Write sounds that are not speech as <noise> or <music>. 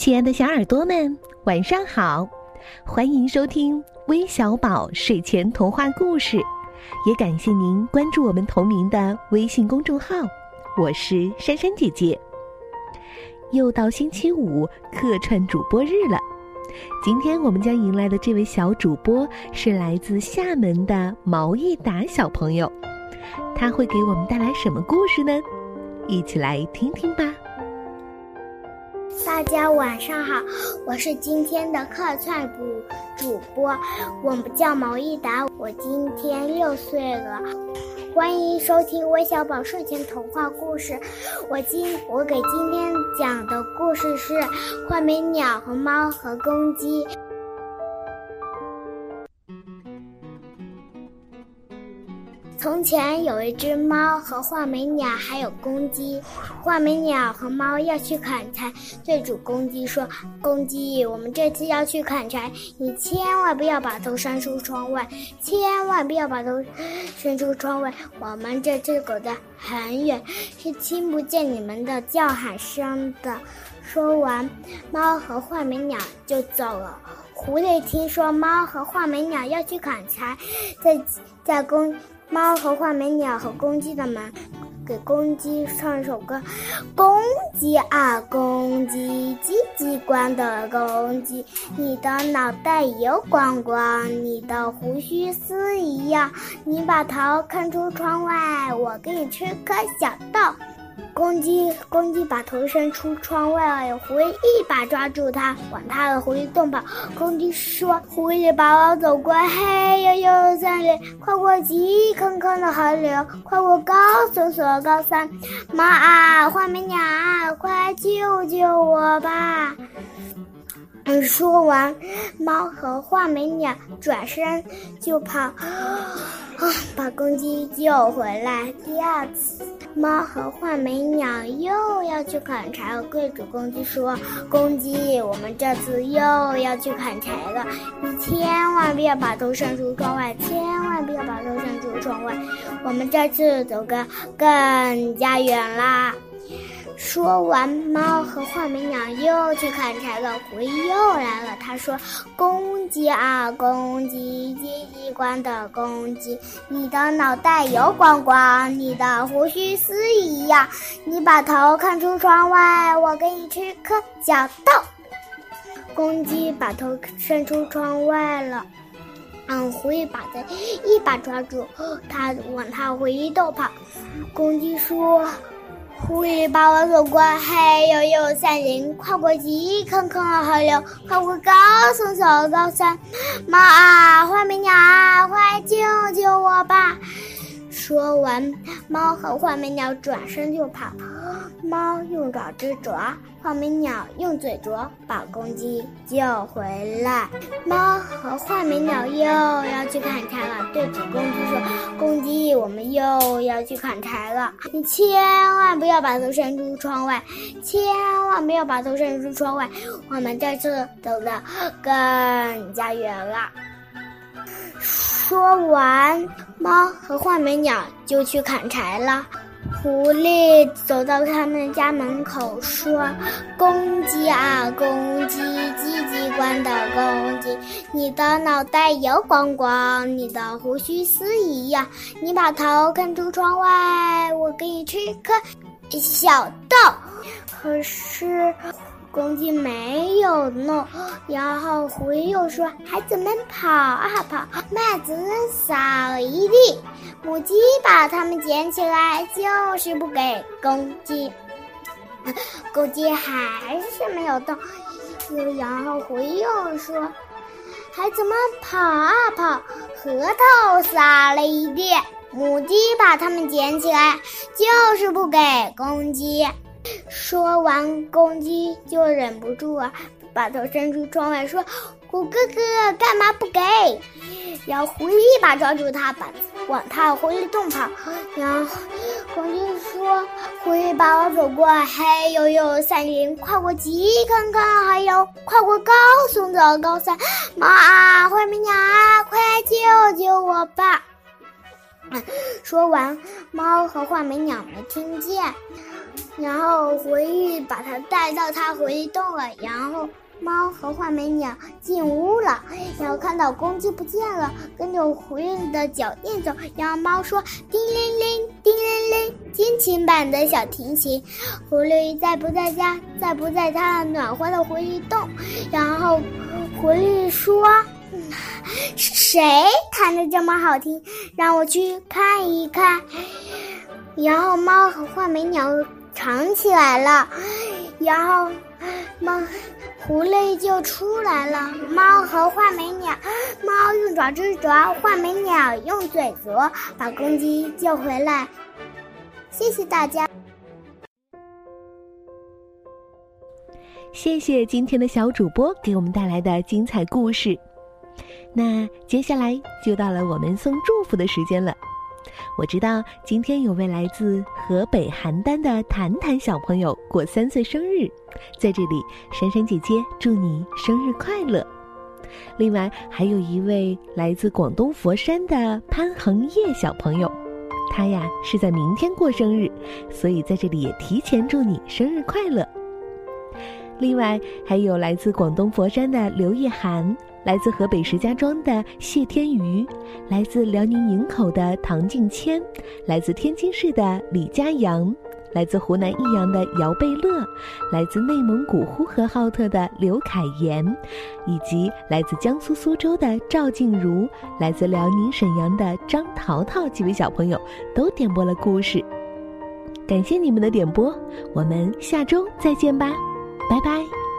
亲爱的小耳朵们，晚上好！欢迎收听微小宝睡前童话故事，也感谢您关注我们同名的微信公众号。我是珊珊姐姐。又到星期五客串主播日了，今天我们将迎来的这位小主播是来自厦门的毛一达小朋友，他会给我们带来什么故事呢？一起来听听吧。大家晚上好，我是今天的客串主主播，我叫毛一达，我今天六岁了，欢迎收听微小宝睡前童话故事。我今我给今天讲的故事是《画眉鸟和猫和公鸡》。从前有一只猫和画眉鸟，还有公鸡。画眉鸟和猫要去砍柴，对主公鸡说：“公鸡，我们这次要去砍柴，你千万不要把头伸出窗外，千万不要把头伸出窗外。我们这次走得很远，是听不见你们的叫喊声的。”说完，猫和画眉鸟就走了。狐狸听说猫和画眉鸟要去砍柴，在在公。猫和画眉鸟和公鸡的门，给公鸡唱一首歌。公鸡啊，公鸡，叽叽呱的公鸡，你的脑袋油光光，你的胡须丝一样，你把头看出窗外，我给你吃颗小豆。公鸡，公鸡把头伸出窗外，狐狸一把抓住它，往它的狐狸洞跑。公鸡说：“狐狸把我走过黑黝黝的森林，跨过急坑坑的河流，跨过高耸耸的高山。猫啊，画眉鸟啊，快救救我吧！”说完，猫和画眉鸟转身就跑，啊，把公鸡救回来。第二次，猫和画眉鸟又要去砍柴了。贵主公鸡说：“公鸡，我们这次又要去砍柴了，你千万不要把头伸出窗外，千万不要把头伸出窗外，我们这次走个更加远啦。”说完，猫和画眉鸟又去砍柴了。狐狸又来了，他说：“公鸡啊，公鸡，叽叽呱的公鸡，你的脑袋油光光，你的胡须丝一样，你把头看出窗外，我给你吃颗小豆。”公鸡把头伸出窗外了，嗯，狐狸把它一把抓住，它往它回忆洞跑。公鸡说。狐狸把我走过黑黝黝森林，跨过几坑坑河流，跨过高耸耸高山。猫啊，画眉鸟啊，快救救我吧！说完，猫和画眉鸟转身就跑。<gasps> 猫用爪子啄，画眉鸟用嘴啄，把公鸡救回来。猫和画眉鸟又要去砍柴了，对着公鸡说：“公鸡，我们又要去砍柴了，你千万不要把头伸出窗外，千万不要把头伸出窗外，我们这次走得更加远了。”说完，猫和画眉鸟就去砍柴了。狐狸走到他们家门口，说：“公鸡啊，公鸡，叽叽呱的公鸡，你的脑袋油光光，你的胡须丝一样，你把头看出窗外，我给你吃一颗小豆。”可是。公鸡没有弄，然后狐狸又说：“孩子们跑啊跑，麦子撒一地，母鸡把它们捡起来，就是不给公鸡。公鸡还是没有动，然后狐狸又说：孩子们跑啊跑，核桃撒了一地，母鸡把它们捡起来，就是不给公鸡。”说完，公鸡就忍不住啊，把头伸出窗外说：“虎哥哥，干嘛不给？”然后狐狸一把抓住它，把往它狐狸洞跑。然后公鸡说：“狐狸把我走过黑黝黝的森林，跨过急坑坑还有跨过高耸的高山。猫啊，画眉鸟啊，快救救我吧！” <laughs> 说完，猫和画眉鸟没听见。然后狐狸把它带到它狐狸洞了，然后。猫和画眉鸟进屋了，然后看到公鸡不见了，跟着狐狸的脚印走。然后猫说：“叮铃铃，叮铃铃，金琴版的小提琴。”狐狸在不在家？在不在它暖和的狐狸洞？然后狐狸说：“谁弹的这么好听？让我去看一看。”然后猫和画眉鸟藏起来了，然后猫。狐狸就出来了，猫和画眉鸟，猫用爪子啄，画眉鸟用嘴啄，把公鸡救回来。谢谢大家，谢谢今天的小主播给我们带来的精彩故事。那接下来就到了我们送祝福的时间了。我知道今天有位来自河北邯郸的谈谈小朋友过三岁生日，在这里，珊珊姐姐祝你生日快乐。另外，还有一位来自广东佛山的潘恒业小朋友，他呀是在明天过生日，所以在这里也提前祝你生日快乐。另外，还有来自广东佛山的刘叶涵。来自河北石家庄的谢天瑜，来自辽宁营口的唐静谦，来自天津市的李佳阳，来自湖南益阳的姚贝乐，来自内蒙古呼和浩特的刘凯岩，以及来自江苏苏州的赵静茹，来自辽宁沈阳的张淘淘几位小朋友都点播了故事，感谢你们的点播，我们下周再见吧，拜拜。